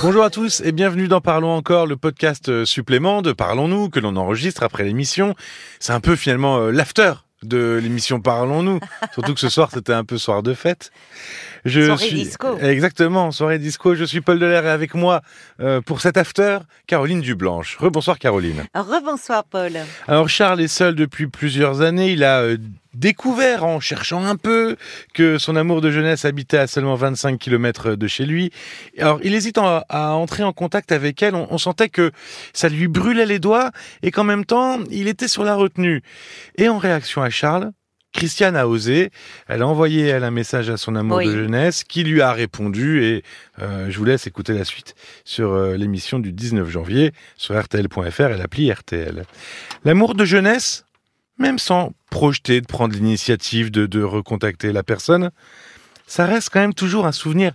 Bonjour à tous et bienvenue dans Parlons encore, le podcast euh, supplément de Parlons-nous que l'on enregistre après l'émission. C'est un peu finalement euh, l'after de l'émission Parlons-nous. Surtout que ce soir, c'était un peu soir de fête. Je soirée suis... disco. Exactement, soirée disco. Je suis Paul Delair et avec moi euh, pour cet after, Caroline Dublanche. Rebonsoir Caroline. Rebonsoir Paul. Alors Charles est seul depuis plusieurs années. Il a euh, découvert en cherchant un peu que son amour de jeunesse habitait à seulement 25 km de chez lui. Alors il hésite à, entrer en contact avec elle. On, on, sentait que ça lui brûlait les doigts et qu'en même temps il était sur la retenue. Et en réaction à Charles, Christiane a osé. Elle a envoyé elle un message à son amour de jeunesse qui lui a répondu et euh, je vous laisse écouter la suite sur euh, l'émission du 19 janvier sur rtl.fr et l'appli RTL. L'amour de jeunesse, même sans projeter de prendre l'initiative de, de recontacter la personne, ça reste quand même toujours un souvenir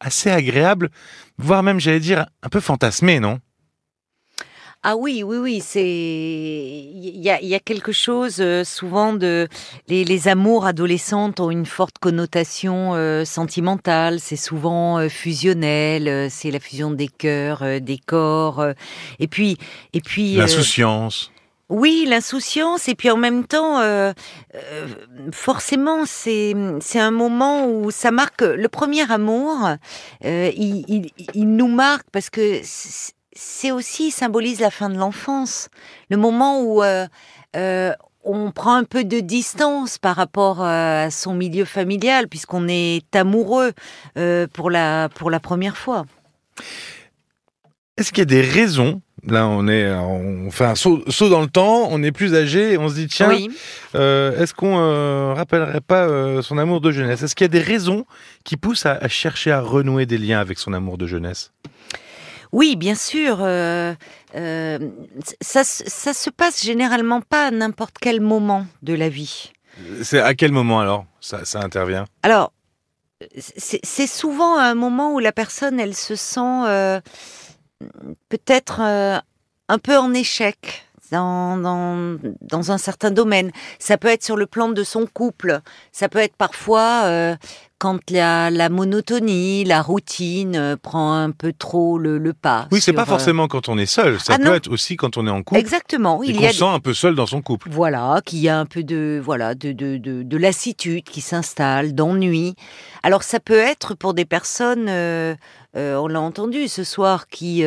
assez agréable, voire même j'allais dire un peu fantasmé, non? Ah oui, oui, oui, c'est il y a, quelque chose euh, souvent de les, amours adolescentes ont une forte connotation euh, sentimentale. C'est souvent euh, fusionnel, c'est la fusion des cœurs, des corps, et puis et puis l'insouciance. Oui, l'insouciance et puis en même temps, forcément, c'est c'est un moment où ça marque le premier amour. il, il, il, nous marque parce que c'est aussi symbolise la fin de l'enfance, le moment où euh, euh, on prend un peu de distance par rapport à son milieu familial, puisqu'on est amoureux euh, pour la pour la première fois. Est-ce qu'il y a des raisons Là, on est, on fait un saut, dans le temps, on est plus âgé, et on se dit tiens, est-ce qu'on rappellerait pas son amour de jeunesse? Est-ce qu'il y a des raisons qui poussent à chercher à renouer des liens avec son amour de jeunesse? Oui, bien sûr. Euh, euh, ça, ça se passe généralement pas à n'importe quel moment de la vie. C'est à quel moment alors ça, intervient? Alors, c'est souvent un moment où la personne, elle se sent euh, peut-être un peu en échec dans, dans, dans, un certain domaine. Ça peut être sur le plan de son couple. Ça peut être parfois euh, quand la, la, monotonie, la routine euh, prend un peu trop le, le pas. Oui, c'est pas euh, forcément quand on est seul. Ça ah peut être aussi quand on est en couple. Exactement. Il y a sent un peu seul dans son couple. Voilà, qu'il y a un peu de voilà de, de, de, de lassitude qui s'installe, d'ennui. Alors ça peut être pour des personnes. on l'a entendu ce soir, qui,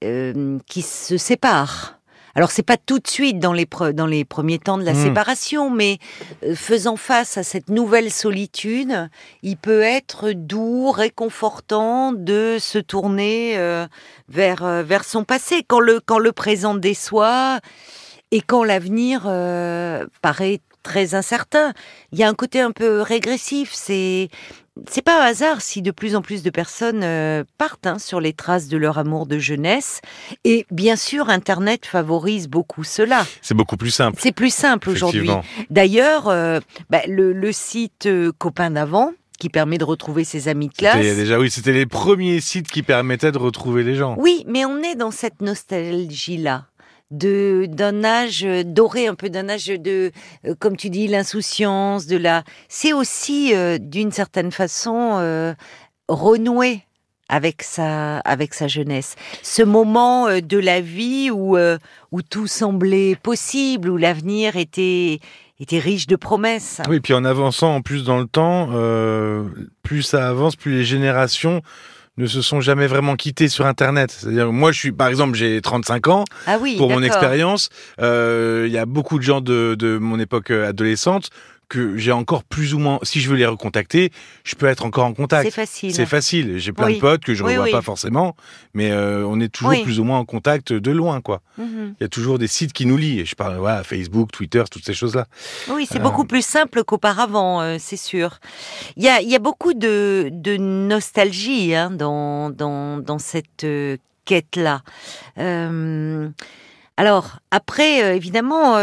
qui se séparent. Alors c'est pas tout de suite dans les dans les premiers temps de la hmm. séparation, mais euh, faisant face à cette nouvelle solitude, il peut être doux, réconfortant de se tourner euh, vers euh, vers son passé quand le quand le présent déçoit et quand l'avenir paraît très incertain. Il y a un côté un peu régressif. C'est c'est pas un hasard si de plus en plus de personnes euh, partent hein, sur les traces de leur amour de jeunesse. Et bien sûr, Internet favorise beaucoup cela. C'est beaucoup plus simple. C'est plus simple aujourd'hui. D'ailleurs, euh, bah, le, site euh, Copain d'avant, qui permet de retrouver ses amis de classe. Déjà oui, c'était les premiers sites qui permettaient de retrouver les gens. Oui, mais on est dans cette nostalgie là de d'un âge doré, un peu d'un âge de, euh, comme tu dis, l'insouciance, de la. C'est aussi euh, d'une certaine façon euh, renouer avec sa avec sa jeunesse. Ce moment de la vie où où tout semblait possible, où l'avenir était était riche de promesses. Oui, puis en avançant en plus dans le temps, plus ça avance, plus les générations ne se sont jamais vraiment quittés sur Internet. C'est-à-dire, moi, je suis, par exemple, j'ai 35 ans. Ah oui, pour mon expérience, euh, il y a beaucoup de gens de, de mon époque adolescente que j'ai encore plus ou moins, si je veux les recontacter, je peux être encore en contact. C'est facile. C'est facile. J'ai plein de potes que je ne revois pas forcément, mais euh, on est toujours plus ou moins en contact de loin, quoi. Mhm. Il y a toujours des sites qui nous lient. Je parle, voilà, Facebook, Twitter, toutes ces choses-là. Oui, c'est beaucoup euh, plus simple qu'auparavant, euh, c'est sûr. Il y a, y a beaucoup de, de nostalgie hein, dans, dans, dans cette quête-là. alors, après, évidemment,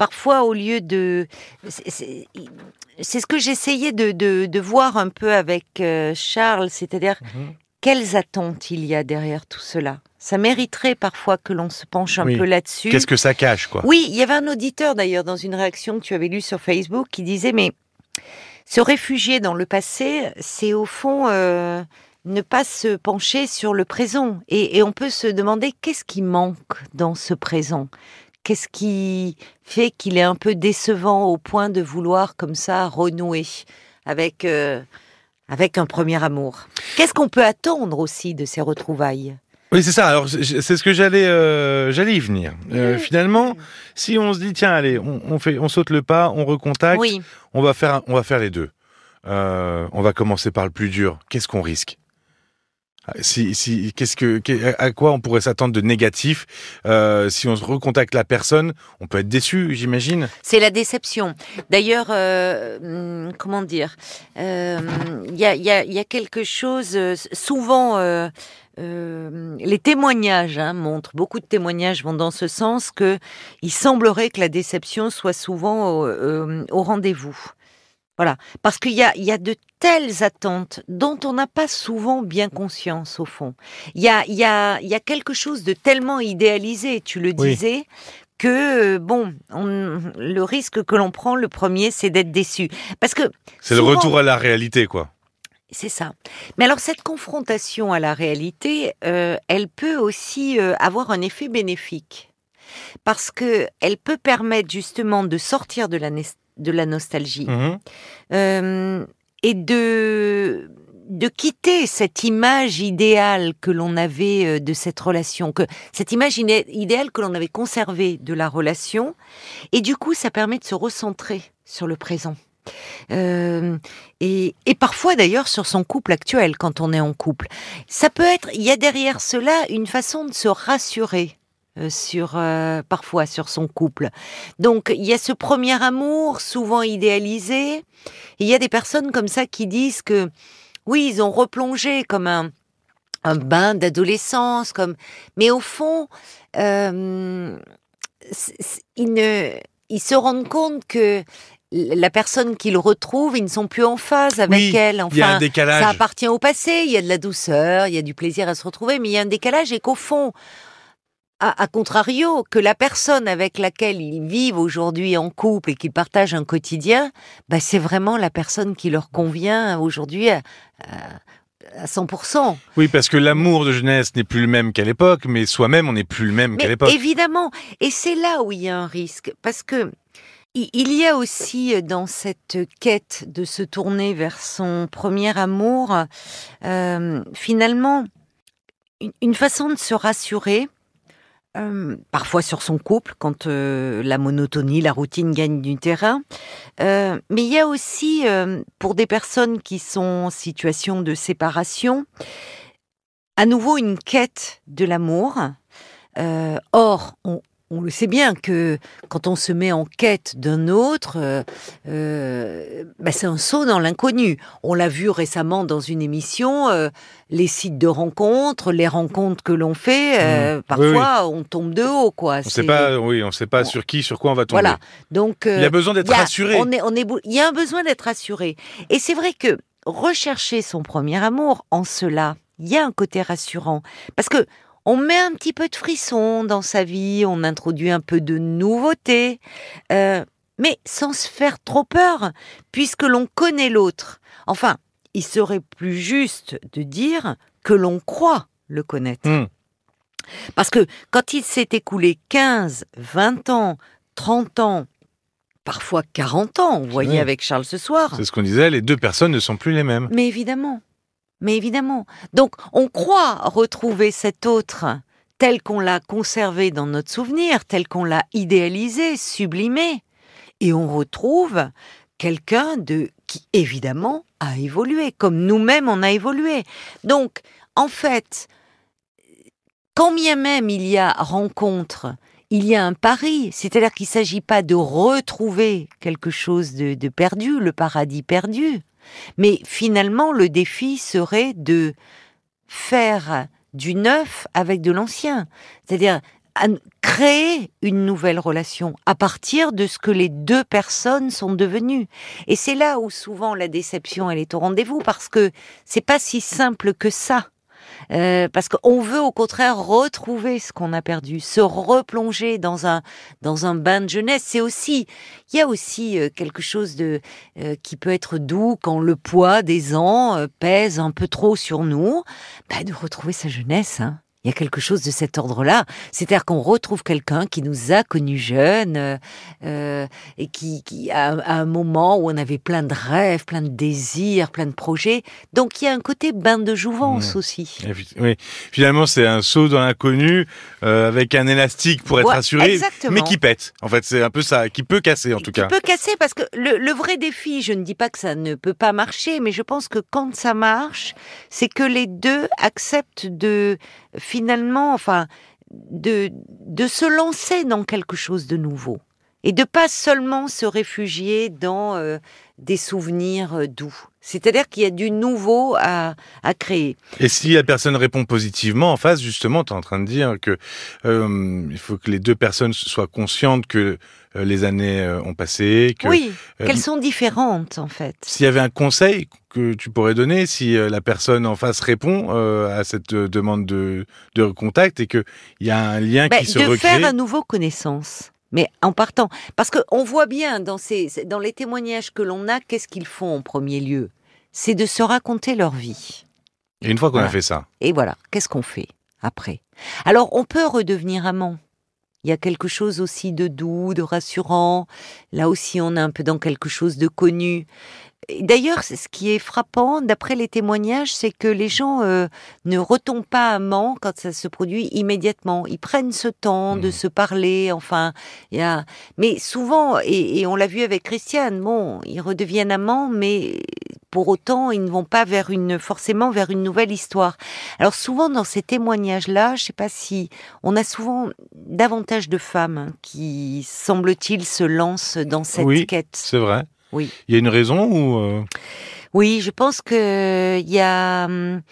parfois au lieu de... C'est ce que j'essayais de, de, voir un peu avec euh, Charles, c'est-à-dire mhm. quelles attentes il y a derrière tout cela. Ça mériterait parfois que l'on se penche un peu là-dessus. Qu'est-ce que ça cache, quoi? Oui, il y avait un auditeur d'ailleurs dans une réaction que tu avais lue sur Facebook qui disait mais se réfugier dans le passé, c'est au fond euh, ne pas se pencher sur le présent. Et, et on peut se demander qu'est-ce qui manque dans ce présent? Qu'est-ce qui fait qu'il est un peu décevant au point de vouloir comme ça renouer avec, euh, avec un premier amour? Qu'est-ce qu'on peut attendre aussi de ces retrouvailles? Oui, c'est ça. Alors, c'est ce que j'allais, euh, j'allais y venir. Euh, finalement, si on se dit, tiens, allez, on, on, fait, on saute le pas, on recontacte, Oui. on va faire, on va faire les deux. Euh, on va commencer par le plus dur. Qu'est-ce qu'on risque? Si, si, qu'est-ce que, à quoi on pourrait s'attendre de négatif euh, si on se recontacte la personne On peut être déçu, j'imagine. C'est la déception. D'ailleurs, euh, hum, comment dire euh, Il y, a, y a- y a quelque chose. euh, souvent, euh, euh, les témoignages hein, montrent. Beaucoup de témoignages vont dans ce sens que il semblerait que la déception soit souvent euh, au rendez-vous. Voilà, parce qu'il y a, il y a de telles attentes dont on n'a pas souvent bien conscience au fond. Il y a, il y a, il y a quelque chose de tellement idéalisé, tu le Oui. disais, que euh, bon, on- le risque que l'on prend, le premier, c'est d'être déçu, parce que C'est le retour à la réalité, quoi. c'est ça. Mais alors cette confrontation à la réalité, euh, elle peut aussi euh, avoir un effet bénéfique parce que elle peut permettre justement de sortir de la, de la nostalgie Mhm. euh, et de de quitter cette image idéale que l'on avait euh, de cette relation, que cette image idéale que l'on avait conservée de la relation, et du coup, ça permet de se recentrer sur le présent. Euh, et, et parfois d'ailleurs sur son couple actuel quand on est en couple. Ça peut être, il y a derrière cela une façon de se rassurer sur euh, parfois sur son couple. Donc il y a ce premier amour souvent idéalisé. Et il y a des personnes comme ça qui disent que oui, ils ont replongé comme un un bain d'adolescence, comme mais au fond, euh, ils ne ils se rendent compte que la personne qu'ils retrouvent, ils ne sont plus en phase avec Oui, elle. Il y a Enfin, un décalage. ça appartient au passé. Il y a de la douceur, il y a du plaisir à se retrouver, mais il y a un décalage et qu'au fond, à, à contrario, que la personne avec laquelle ils vivent aujourd'hui en couple et qu'ils partagent un quotidien, bah, c'est vraiment la personne qui leur convient aujourd'hui à, à, à 100%. Oui, parce que l'amour de jeunesse n'est plus le même qu'à l'époque, mais soi-même, on n'est plus le même qu'à l'époque. évidemment, et c'est là où il y a un risque, parce que il y a aussi euh, dans cette quête de se tourner vers son premier amour, euh, finalement, une façon de se rassurer, euh, parfois sur son couple, quand euh, la monotonie, la routine gagne du terrain. Euh, mais il y a aussi, pour des personnes qui sont en situation de séparation, à nouveau une quête de l'amour. Or, on, on le sait bien que quand on se met en quête d'un autre, euh, euh, bah, c'est un saut dans l'inconnu. On l'a vu récemment dans une émission, euh, les sites de rencontres, les rencontres que l'on fait, euh, Mmh. parfois on tombe de haut, quoi. On sait pas, oui, on sait pas on- sur qui, sur quoi on va tomber. Voilà. Donc, Il y euh, a besoin d'être rassuré. on est, on est, il y a un besoin d'être rassuré. Et c'est vrai que rechercher son premier amour, en cela, il y a un côté rassurant. Parce que on met un petit peu de frisson dans sa vie, on introduit un peu de nouveauté, euh, mais sans se faire trop peur, puisque l'on connaît l'autre. Enfin, il serait plus juste de dire que l'on croit le connaître. Hmm. Parce que quand il s'est écoulé 15, 20 ans, 30 ans, parfois 40 ans, vous voyez Oui. avec Charles ce soir. C'est ce qu'on disait, les deux personnes ne sont plus les mêmes. Mais évidemment, mais évidemment. Donc on croit retrouver cet autre tel qu'on l'a conservé dans notre souvenir, tel qu'on l'a idéalisé, sublimé, et on retrouve quelqu'un de qui évidemment a évolué, comme nous-mêmes on a évolué. Donc en fait, quand bien même il y a rencontre, il y a un pari, c'est-à-dire qu'il ne s'agit pas de retrouver quelque chose de, de perdu, le paradis perdu, mais finalement le défi serait de faire du neuf avec de l'ancien, c'est-à-dire créer une nouvelle relation à partir de ce que les deux personnes sont devenues. Et c'est là où souvent la déception elle est au rendez-vous parce que c'est pas si simple que ça. Euh, parce qu'on veut au contraire retrouver ce qu'on a perdu, se replonger dans un dans un bain de jeunesse. C'est aussi, il y a aussi euh, quelque chose de euh, qui peut être doux quand le poids des ans pèse un peu trop sur nous, bah, de retrouver sa jeunesse. Hein. Il y a quelque chose de cet ordre-là. C'est-à-dire qu'on retrouve quelqu'un qui nous a connus jeunes euh, euh et qui, qui à, un moment où on avait plein de rêves, plein de désirs, plein de projets. Donc il y a un côté bain de jouvence aussi. Oui, finalement c'est un saut dans l'inconnu euh, avec un élastique pour être assuré, mais qui pète. En fait, c'est un peu ça, qui peut casser en tout cas. Qui peut casser parce que le, le vrai défi, je ne dis pas que ça ne peut pas marcher, mais je pense que quand ça marche, c'est que les deux acceptent de finalement, enfin, de, de se lancer dans quelque chose de nouveau et de pas seulement se réfugier dans euh, des souvenirs euh, doux. C'est-à-dire qu'il y a du nouveau à, à, créer. Et si la personne répond positivement en face, justement, tu es en train de dire que euh, il faut que les deux personnes soient conscientes que euh, les années ont passé. Que, oui, qu'elles sont différentes en fait. S'il y avait un conseil que tu pourrais donner, si la personne en face répond à cette demande de, de contact et qu'il y a un lien ben, qui se recrée. De faire à nouveau connaissance mais en partant. Parce qu'on voit bien dans, ces, dans les témoignages que l'on a, qu'est-ce qu'ils font en premier lieu? C'est de se raconter leur vie. Et une fois qu'on a fait ça. Et voilà, qu'est-ce qu'on fait après? Alors, on peut redevenir amant. Il y a quelque chose aussi de doux, de rassurant. Là aussi, on est un peu dans quelque chose de connu. D'ailleurs, ce qui est frappant, d'après les témoignages, c'est que les gens euh, ne retombent pas amants quand ça se produit immédiatement. Ils prennent ce temps de mmh. se parler. Enfin, y a. Mais souvent, et, on l'a vu avec Christiane, bon, ils redeviennent amants, mais pour autant, ils ne vont pas vers une forcément vers une nouvelle histoire. Alors souvent dans ces témoignages-là, je sais pas si on a souvent davantage de femmes qui, semble-t-il, se lancent dans cette oui, quête. C'est vrai. Oui. Il y a une raison ou euh? Oui, je pense que il y a. Hum,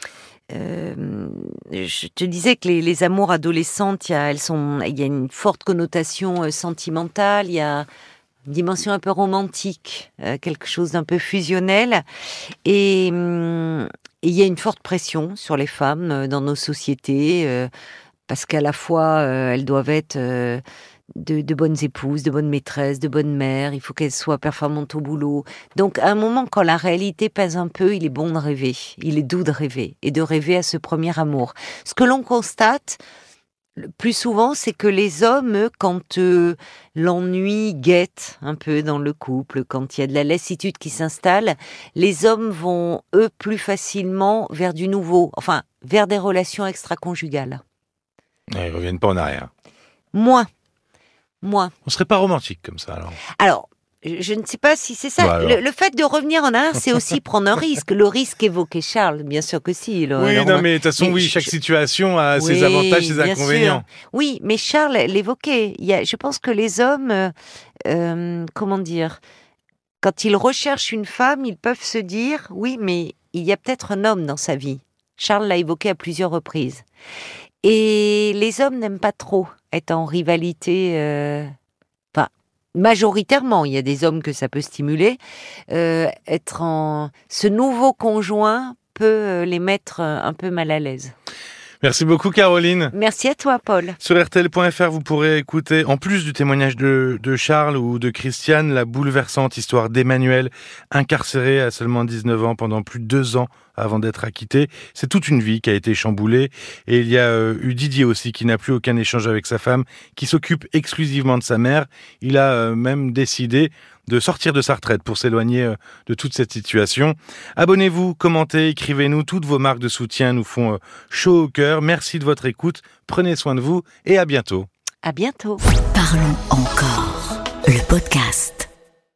euh, je te disais que les, les amours adolescentes, il y a, elles sont, il y a une forte connotation euh, sentimentale, il y a une dimension un peu romantique, euh, quelque chose d'un peu fusionnel, et, hum, et, il y a une forte pression sur les femmes dans nos sociétés, parce qu'à la fois elles doivent être de, bonnes épouses, de bonnes maîtresses, de bonnes mères, il faut qu'elles soient performantes au boulot. Donc à un moment, quand la réalité pèse un peu, il est bon de rêver, il est doux de rêver, et de rêver à ce premier amour. Ce que l'on constate, le plus souvent, c'est que les hommes, quand euh, l'ennui guette un peu dans le couple, quand il y a de la lassitude qui s'installe, les hommes vont, eux, plus facilement vers du nouveau, enfin, vers des relations extra-conjugales. Ils reviennent pas en arrière. Moins. Moi. On serait pas romantique comme ça alors Alors, je ne sais pas si c'est ça. Bah, le, fait de revenir en arrière, c'est aussi prendre un risque. Le risque évoqué Charles, bien sûr que si. oui, non, mais de toute façon, oui, chaque situation a ses avantages, ses inconvénients. Oui, mais Charles l'évoquait. Je pense que les hommes, euh, euh, comment dire, quand ils recherchent une femme, ils peuvent se dire, oui, mais il y a peut-être un homme dans sa vie. Charles l'a évoqué à plusieurs reprises. Et les hommes n'aiment pas trop être en rivalité. Euh, enfin, majoritairement, il y a des hommes que ça peut stimuler. Euh, être en ce nouveau conjoint peut euh, les mettre un peu mal à l'aise. Merci beaucoup Caroline. Merci à toi Paul. Sur RTL.fr, vous pourrez écouter, en plus du témoignage de, de Charles ou de Christiane, la bouleversante histoire d'Emmanuel, incarcéré à seulement 19 ans pendant plus de deux ans avant d'être acquitté. C'est toute une vie qui a été chamboulée. Et il y a euh, eu Didier aussi qui n'a plus aucun échange avec sa femme, qui s'occupe exclusivement de sa mère. Il a euh, même décidé de sortir de sa retraite pour s'éloigner euh, de toute cette situation. Abonnez-vous, commentez, écrivez-nous. Toutes vos marques de soutien nous font euh, chaud au cœur. Merci de votre écoute. Prenez soin de vous et à bientôt. À bientôt. Parlons encore. Le podcast.